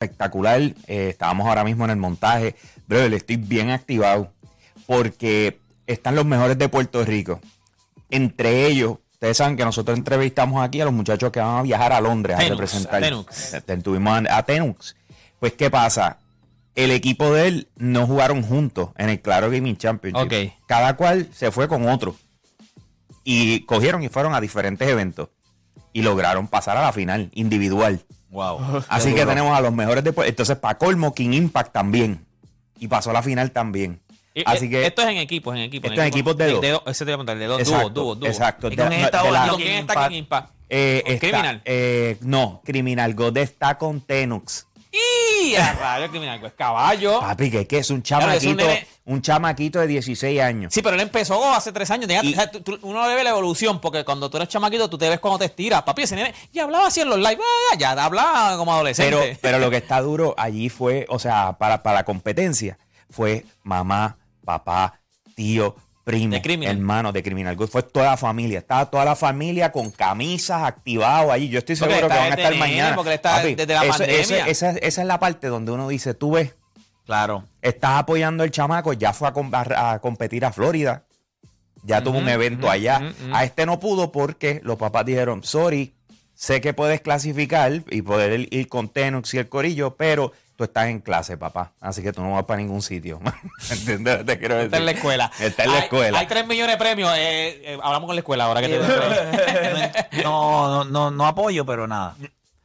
espectacular. Eh, estábamos ahora mismo en el montaje. Brother, estoy bien activado porque están los mejores de Puerto Rico. Entre ellos, ustedes saben que nosotros entrevistamos aquí a los muchachos que van a viajar a Londres a representar. Tenux. Eh, Tuvimos a, a Tenux. Pues, ¿qué pasa? El equipo de él no jugaron juntos en el Claro Gaming Championship. Ok. Cada cual se fue con otro. Y cogieron y fueron a diferentes eventos. Y lograron pasar a la final, individual. Wow. Así que tenemos a los mejores después. Entonces, para colmo, King Impact también. Y pasó a la final también. Así que. Esto es en equipos, en equipos. Esto es en equipos de dos. Ese te voy a contar, de dos. exacto, Dúo, dúo, dúo. Exacto. ¿Y con De- esta de la- ¿Y con quién está. King Impact? eh, ¿Con está- Criminal? eh, no, Criminal God está con Tenux. ¡Y! A rayo criminal, pues caballo. Papi, que, que es un Claro, es un chamaquito, un chamaquito de 16 años. Sí, pero él empezó hace tres años. Tenía- Y- o sea, tú- tú- uno le ve la evolución, porque cuando tú eres chamaquito, tú te ves cuando te estiras. Papi, ese nene ya hablaba así en los live. ah, ya hablaba como adolescente. Pero, pero lo que está duro allí fue, o sea, para, para la competencia, fue mamá, papá, tío, primo, De Criminal. hermano de Criminal God. Fue toda la familia. Estaba toda la familia con camisas activados allí. Yo estoy seguro que van a estar mañana. porque está desde la pandemia. esa, esa es la parte donde uno dice, tú ves, Claro. estás apoyando al chamaco, ya fue a, com- a- a competir a Florida, ya tuvo un evento allá. A este no pudo porque los papás dijeron, sorry, sé que puedes clasificar y poder ir con Tenux y el corillo, pero tú estás en clase, papá, así que tú no vas para ningún sitio. Te quiero decir. Está en la escuela. Está en la Hay- escuela. Hay, tres millones de premios. eh, eh, hablamos con la escuela ahora que te No, no, no, no apoyo, pero nada.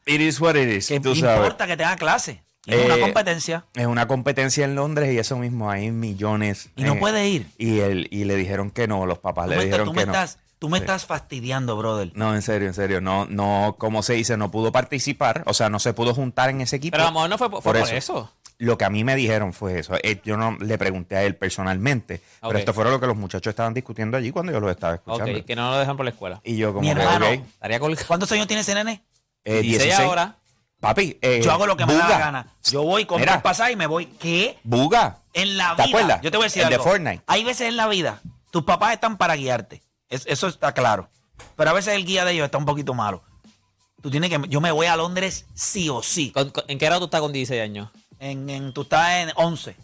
It is what it is, ¿Qué tú sabes. importa que tenga clase? Es una Eh, competencia. Es una competencia en Londres y eso mismo, hay millones. Y no eh, puede ir. Y, él, y le dijeron que no, los papás Tú le dijeron tú que me no. estás, tú me Sí. estás fastidiando, brother. No, en serio, en serio. No, no, como se dice, no pudo participar. O sea, no se pudo juntar en ese equipo. Pero a lo mejor no fue por, fue por eso. Lo que a mí me dijeron fue eso. Eh, yo no le pregunté a él personalmente. Pero esto fue lo que los muchachos estaban discutiendo allí cuando yo los estaba escuchando. Ok, que no lo dejan por la escuela. Y yo como Mi que, hermano. ok, Estaría colgado. ¿Cuántos años tiene ese nene? eh, 16 16. ahora. Papi, eh, Yo hago lo que me da la gana. Yo voy, compro Mira. el pasaje y me voy. ¿Qué? Buga. En la ¿Te vida. acuerdas? Yo te voy a decir El de algo. Fortnite. Hay veces en la vida, tus papás están para guiarte. Es- eso está claro. Pero a veces el guía de ellos está un poquito malo. Tú tienes que. Yo me voy a Londres sí o sí. ¿Con- con- ¿En qué grado tú estás con 16 años? En, en- tú estás en 11.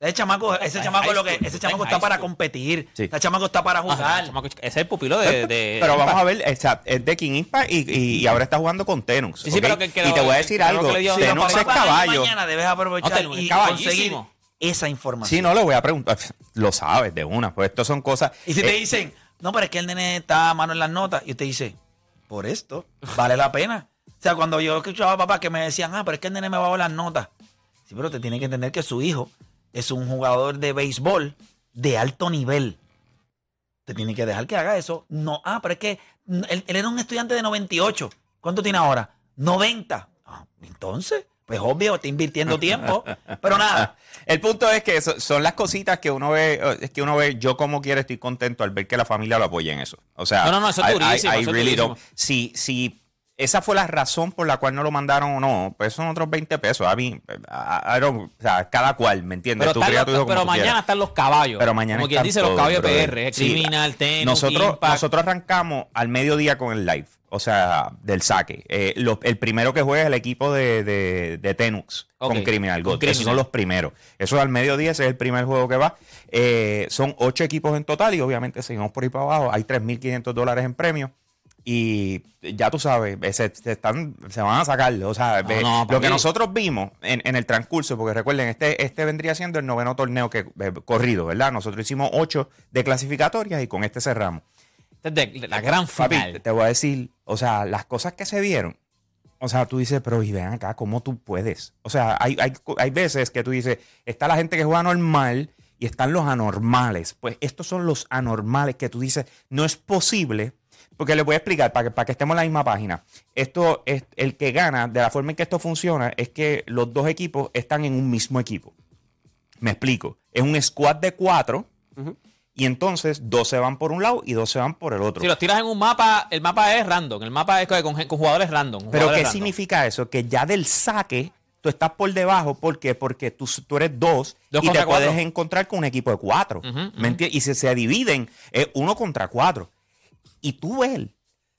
Ese chamaco, ese en chamaco, high lo que, school, ese está en chamaco high está para school. competir. Sí. Ese chamaco está para jugar. chamaco, ese es el pupilo de. de- Pero vamos a ver, o sea, es de King Impact y, y- y ahora está jugando con Tenux. Sí, sí, ¿ok? pero que- que y te lo- voy a decir que lo algo. que le dio- Si los Tenux papás es caballo. Mañana debes aprovechar No, y caballísimo. conseguir esa información. Sí, no le voy a preguntar. Lo sabes de una. Pues esto son cosas. Y si te eh, dicen, no, pero es que el nene está a mano en las notas, y usted dice, por esto, vale la pena. O sea, cuando yo escuchaba a papá que me decían, ah, pero es que el nene me va a las notas. Sí, pero te tiene que entender que su hijo es un jugador de béisbol de alto nivel. Te tiene que dejar que haga eso. No, ah, pero es que él, él era un estudiante de 98. ¿Cuánto tiene ahora? 90. Ah, entonces, pues obvio, está invirtiendo tiempo. Pero nada, El punto es que eso- son las cositas que uno ve, es que uno ve, yo como quiera estoy contento al ver que la familia lo apoya en eso. O sea, No, no, no, eso es I- I- durísimo, I really durísimo. don't- Si, si esa fue la razón por la cual no lo mandaron o no, pues son otros 20 pesos. A mí, o sea, cada cual, ¿me entiendes? Pero, Tú a los- mañana quieras. están los caballos. Pero mañana Como quien dice, los caballos. PR, Sí. Criminal, Nosotros, Impact. nosotros arrancamos al mediodía con el live, o sea, del saque. Eh, lo- el primero que juega es el equipo de, de, de Tenux con Criminal con God. Criminal. Esos son los primeros. Eso es al mediodía, ese es el primer juego que va. Eh, son ocho equipos en total y obviamente seguimos por ahí para abajo. Hay 3.500 dólares en premios. Y ya tú sabes, se, se están, se van a sacar. O sea, No, ve- no, lo que nosotros vimos en, en el transcurso, porque recuerden, este, este vendría siendo el noveno torneo que eh, corrido, ¿verdad? Nosotros hicimos ocho de clasificatorias y con este cerramos. La gran Papi, final. te voy a decir, o sea, las cosas que se vieron. O sea, tú dices, pero y ven acá, ¿cómo tú puedes? O sea, hay, hay, hay veces que tú dices, está la gente que juega normal y están los anormales. Pues estos son los anormales que tú dices, no es posible. Porque les voy a explicar para que, para que estemos en la misma página. Esto es el que gana, de la forma en que esto funciona, es que los dos equipos están en un mismo equipo. Me explico. Es un squad de cuatro. Y entonces dos se van por un lado y dos se van por el otro. Si los tiras en un mapa, el mapa es random. El mapa es con, jugadores random. Pero jugadores ¿qué random. significa eso? Que ya del saque tú estás por debajo. ¿Por qué? Porque tú, tú eres dos, Dos y te cuatro. puedes encontrar con un equipo de cuatro. Ujú, ¿Me ujú. entiendes? Y si se dividen, es uno contra cuatro. Y tú ves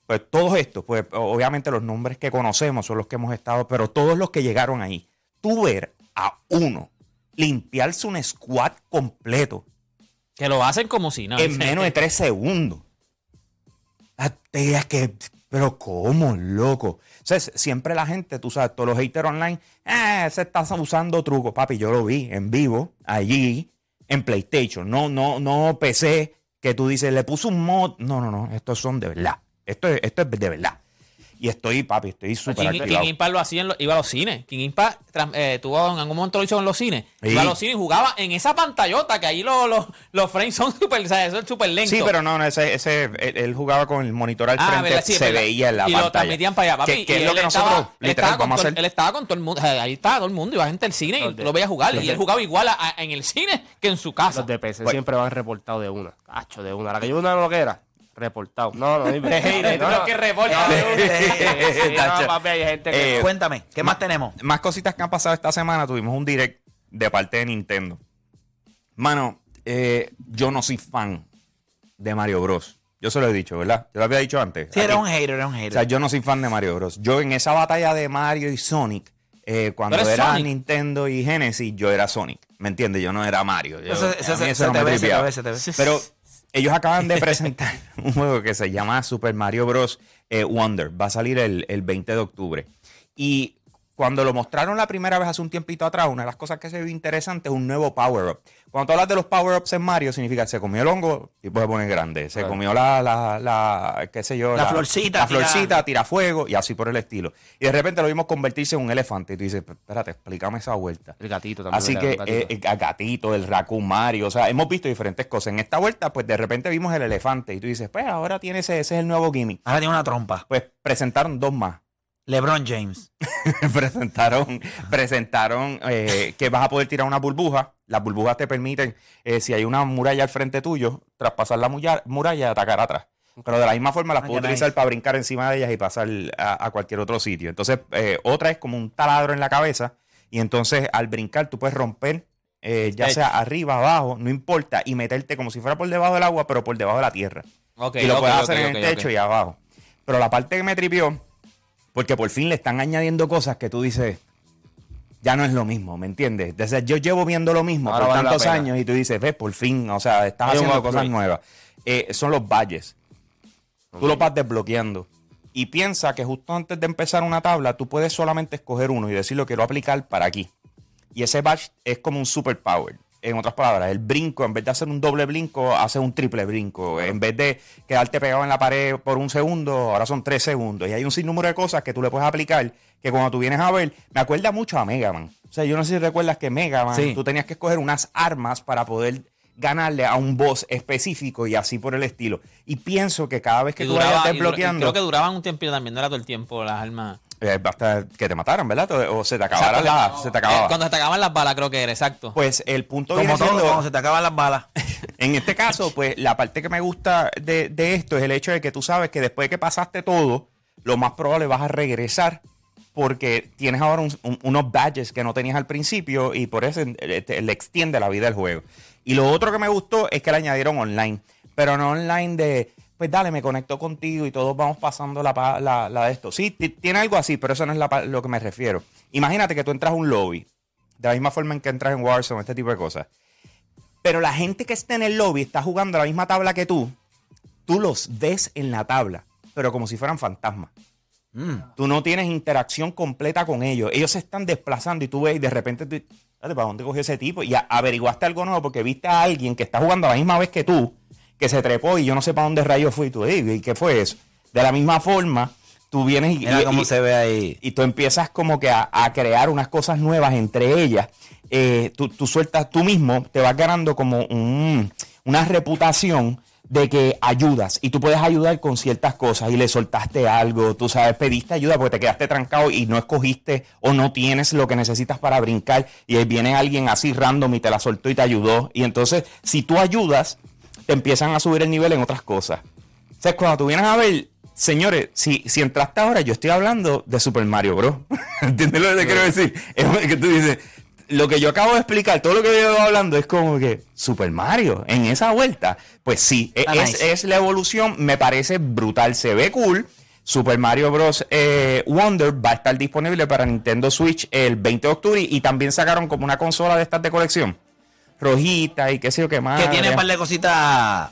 Pues todos estos, pues obviamente los nombres que conocemos son los que hemos estado, pero todos los que llegaron ahí, tú ver a uno limpiarse un squad completo Que lo hacen como si nada. en menos de tres segundos. Ah, que, pero ¿cómo, loco? O sea, siempre la gente, tú sabes, todos los haters online, eh, se están usando trucos. Papi, yo lo vi en vivo, allí, en PlayStation. No, no, no PC, que tú dices, le puse un mod. No, no, no, estos son de verdad. Esto es, esto es de verdad. Y estoy, papi, estoy súper King, King. Impact lo hacía, en lo- iba a los cines. King tras- eh, tuvo en algún momento lo hizo en los cines. Sí. Iba a los cines y jugaba en esa pantallota que ahí los, los, los frames son súper, o sea, súper lento. Sí, pero no, no, ese, ese, él, él jugaba con el monitor al Ah, frente, ¿verdad? Sí, es se verdad. veía en la y pantalla. lo transmitían para allá, papi. Que, que y es lo él que nosotros, estaba- él literal, estaba con vamos a todo- hacer. Él estaba con todo el mundo, ahí estaba todo el mundo, iba gente al cine y Los tú de- lo veías jugar. Y de- él jugaba igual a- a- en el cine que en su casa. Los de PC Pues- siempre van reportados de una. Cacho, de una. La que yo una lo que era, reportado. No, no, reporta hay gente que... Eh, Cuéntame, ¿qué más tenemos? Más cositas que han pasado esta semana. Tuvimos un direct de parte de Nintendo. Mano, eh, yo no soy fan de Mario Bros. Yo se lo he dicho, ¿verdad? Yo lo había dicho antes. Sí, era un hater, era un O hater. sea, yo no soy fan de Mario Bros. Yo en esa batalla de Mario y Sonic, eh, cuando ¿Tú eres era Sonic? Nintendo y Genesis, yo era Sonic. ¿Me entiendes? Yo no era Mario. Yo- se- se no te ve, se te ve, se te ve. Pero ellos acaban de presentar un juego que se llama Super Mario Bros. eh, Wonder. Va a salir el, el 20 de octubre. Y cuando lo mostraron la primera vez hace un tiempito atrás, una de las cosas que se vio interesante es un nuevo power-up. Cuando tú hablas de los power-ups en Mario, significa que se comió el hongo, tipo se pone grande. Se Claro. comió la, la, la, qué sé yo, La florcita, La florcita, tira fuego y así por el estilo. Y de repente lo vimos convertirse en un elefante. Y tú dices, espérate, explícame esa vuelta. El gatito también. Así que un gatito. eh, el gatito, el Raccoon Mario, o sea, hemos visto diferentes cosas. En esta vuelta, pues de repente vimos el elefante y tú dices, pues ahora tiene ese, ese es el nuevo gimmick. Ahora tiene una trompa. Pues presentaron dos más. LeBron James. presentaron presentaron eh, que vas a poder tirar una burbuja. Las burbujas te permiten, eh, si hay una muralla al frente tuyo, traspasar la muralla y atacar atrás. Pero de la misma forma las Ah, puedo utilizar para brincar encima de ellas y pasar a, a cualquier otro sitio. Entonces, eh, otra es como un taladro en la cabeza. Y entonces al brincar tú puedes romper, ya sea arriba, abajo, no importa, y meterte como si fuera por debajo del agua, pero por debajo de la tierra y lo puedes hacer en el techo y abajo. Pero la parte que me tripió, porque por fin le están añadiendo cosas que tú dices, ya no es lo mismo, ¿me entiendes? Sea, yo llevo viendo lo mismo Ahora por vale tantos años y tú dices, ves, por fin, o sea, estás Hay haciendo cosas nuevas. Eh, son los badges. Tú los vas desbloqueando. Y piensa que justo antes de empezar una tabla, tú puedes solamente escoger uno y decirlo quiero aplicar para aquí. Y ese badge es como un superpower. En otras palabras, el brinco, en vez de hacer un doble brinco, hace un triple brinco. En vez de quedarte pegado en la pared por un segundo, ahora son tres segundos. Y hay un sinnúmero de cosas que tú le puedes aplicar que cuando tú vienes a ver, me acuerda mucho a Mega Man. O sea, yo no sé si recuerdas que Mega Man, Sí. tú tenías que escoger unas armas para poder ganarle a un boss específico y así por el estilo. Y pienso que cada vez que Y tú duraba- vayas desbloqueando... creo que duraban un tiempo también, no era todo el tiempo las armas. Eh, basta que te mataran, ¿verdad? O se te acabara Exacto, la. Se te eh, acababa. Cuando se te acaban las balas, creo que era, exacto. Pues el punto Como viene todo, siendo- cuando se te acaban las balas. En este caso, pues la parte que me gusta de, de esto es el hecho de que tú sabes que después de que pasaste todo, lo más probable vas a regresar porque tienes ahora un- un- unos badges que no tenías al principio y por eso eh, le extiende la vida del juego. Y lo otro que me gustó es que le añadieron online, pero no online de, pues dale, me conecto contigo y todos vamos pasando la, la, de esto. Sí, ti- tiene algo así, pero eso no es la lo que me refiero. Imagínate que tú entras a un lobby, de la misma forma en que entras en Warzone, este tipo de cosas. Pero la gente que está en el lobby está jugando a la misma tabla que tú. Tú los ves en la tabla, pero como si fueran fantasmas. Mm. Tú no tienes interacción completa con ellos. Ellos se están desplazando y tú ves y de repente tú, "Dale, ¿para dónde cogió ese tipo? Y averiguaste algo nuevo porque viste a alguien que está jugando a la misma vez que tú, que se trepó y yo no sé para dónde rayos fui. Y tú, "Ey, ¿y qué fue eso? De la misma forma, tú vienes y, Mira cómo y- se ve ahí. y tú empiezas como que a, a crear unas cosas nuevas entre ellas. Eh, tú, tú sueltas tú mismo, te vas ganando como un- una reputación de que ayudas y tú puedes ayudar con ciertas cosas y le soltaste algo, tú sabes, pediste ayuda porque te quedaste trancado y no escogiste o no tienes lo que necesitas para brincar y ahí viene alguien así random y te la soltó y te ayudó y entonces si tú ayudas te empiezan a subir el nivel en otras cosas. O sea, cuando tú vienes a ver, señores, si, si entraste ahora, yo estoy hablando de Super Mario Bros. ¿Entiendes lo que te quiero decir? Es que tú dices, lo que yo acabo de explicar, todo lo que yo hablando es como que Super Mario en esa vuelta. Pues sí, e- Está es, nice. es la evolución, me parece brutal, se ve cool. Super Mario Bros. eh, Wonder va a estar disponible para Nintendo Switch el 20 de octubre y también sacaron como una consola de estas de colección. Rojita y qué sé yo qué más. que tiene un par de cositas.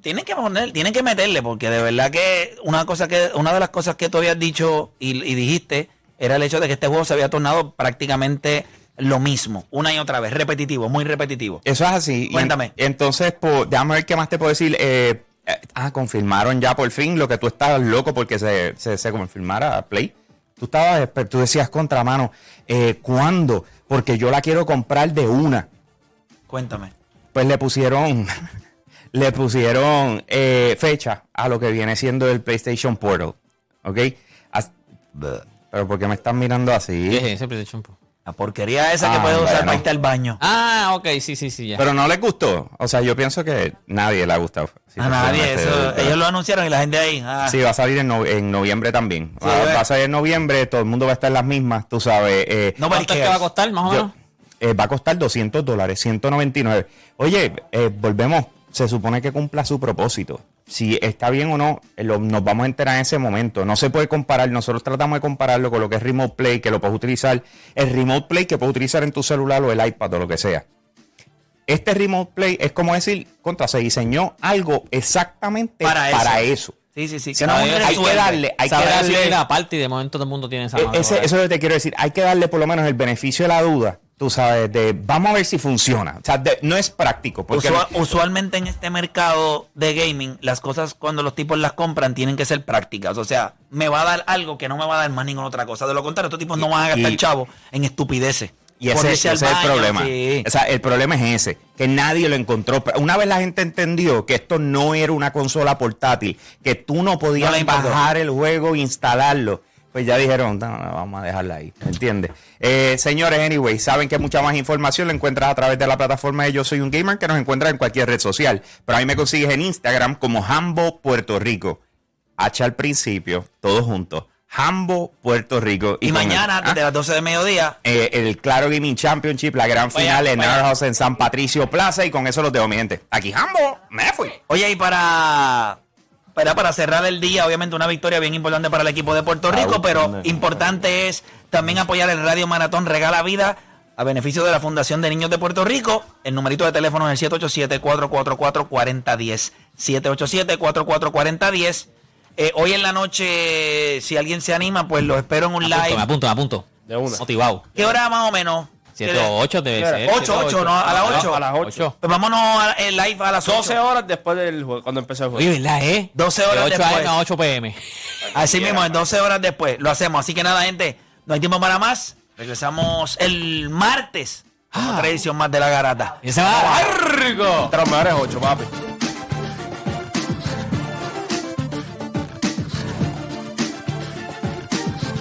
Tienen que poner, tienen que meterle, porque de verdad que una cosa que, una de las cosas que tú habías dicho y, y dijiste era el hecho de que este juego se había tornado prácticamente lo mismo, una y otra vez, repetitivo, muy repetitivo. Eso es así. Y Cuéntame. entonces, pues, déjame ver qué más te puedo decir. Eh, eh, ah, confirmaron ya por fin lo que tú estabas loco porque se, se, se confirmara Play. Tú estabas, esper- tú decías contramano, eh, ¿cuándo? Porque yo la quiero comprar de una. Cuéntame. Pues le pusieron, le pusieron eh, fecha a lo que viene siendo el PlayStation Portal. ¿Ok? As- Pero ¿por qué me están mirando ¿Qué así? es ese PlayStation? La porquería esa que Ah, puedes usar bueno. para irte al baño. Ah, ok, sí, sí, sí, ya. Pero no les gustó. O sea, yo pienso que nadie le ha gustado. Si a te nadie, soy honesto. eso, ellos lo anunciaron y la gente ahí. ah. Sí, va a salir en, no- en noviembre también. Sí, va, a salir en noviembre, todo el mundo va a estar en las mismas, tú sabes. eh, No ¿Cuánto es que va a costar, más o yo- menos? eh, va a costar 200 dólares, 199. Oye, eh, volvemos, se supone que cumpla su propósito. Si está bien o no, lo- nos vamos a enterar en ese momento. No se puede comparar, nosotros tratamos de compararlo con lo que es Remote Play, que lo puedes utilizar, el Remote Play que puedes utilizar en tu celular o el iPad o lo que sea. Este Remote Play es como decir, contra, se diseñó algo exactamente Para para, eso. eso. Sí, sí, sí. No hay- que darle, hay que darle. la parte y de momento todo el mundo tiene esa Eh, mano ese- eso es lo que te quiero decir. Hay que darle por lo menos el beneficio de la duda. Tú sabes, de vamos a ver si funciona. O sea, de- no es práctico. Porque Usua- usualmente en este mercado de gaming, las cosas cuando los tipos las compran tienen que ser prácticas. O sea, me va a dar algo que no me va a dar más ninguna otra cosa. De lo contrario, estos tipos no van a gastar Y- chavo en estupideces. y ese, es el problema. sí. O sea, el problema es ese, que nadie lo encontró. Una vez la gente entendió que esto no era una consola portátil, que tú no podías No bajar el juego e instalarlo, pues ya dijeron, no, no, vamos a dejarla ahí, ¿me entiendes? Eh, señores, anyway, saben que mucha más información la encuentras a través de la plataforma de Yo Soy Un Gamer, que nos encuentras en cualquier red social. Pero ahí me consigues en Instagram como Hambo Puerto Rico. H al principio, todos juntos. Hambo Puerto Rico. Y, mañana, ¿Ah? desde las 12 de mediodía, eh, el Claro Gaming Championship, la gran Vaya, final en House en San Patricio Plaza. Y con eso los dejo, mi gente. Aquí Hambo, me fui. Oye, y para, para, para cerrar el día, obviamente una victoria bien importante para el equipo de Puerto Rico, pero importante es también apoyar el Radio Maratón Regala Vida a beneficio de la Fundación de Niños de Puerto Rico. El numerito de teléfono es el 787-444-4010. 787-444-4010. Eh, hoy en la noche, si alguien se anima, pues lo espero en un Me apunto, me live. apunto, me apunto. De una. Motivado. ¿Qué hora más o menos? 7 o 8 debe ser. ocho, siete o ocho, ¿no? A las ocho. A las 8. Pues vámonos el live a las 8. 12 horas después del juego, cuando empezó el juego. Oye, ¿verdad, eh? 12 De horas 8 después. A 8 PM. Así mismo, en 12 horas después lo hacemos. Así que nada, gente, no hay tiempo para más. Regresamos el martes. Como Ah. otra edición más de la garata. Y se va largo. Entre los mejores 8, papi.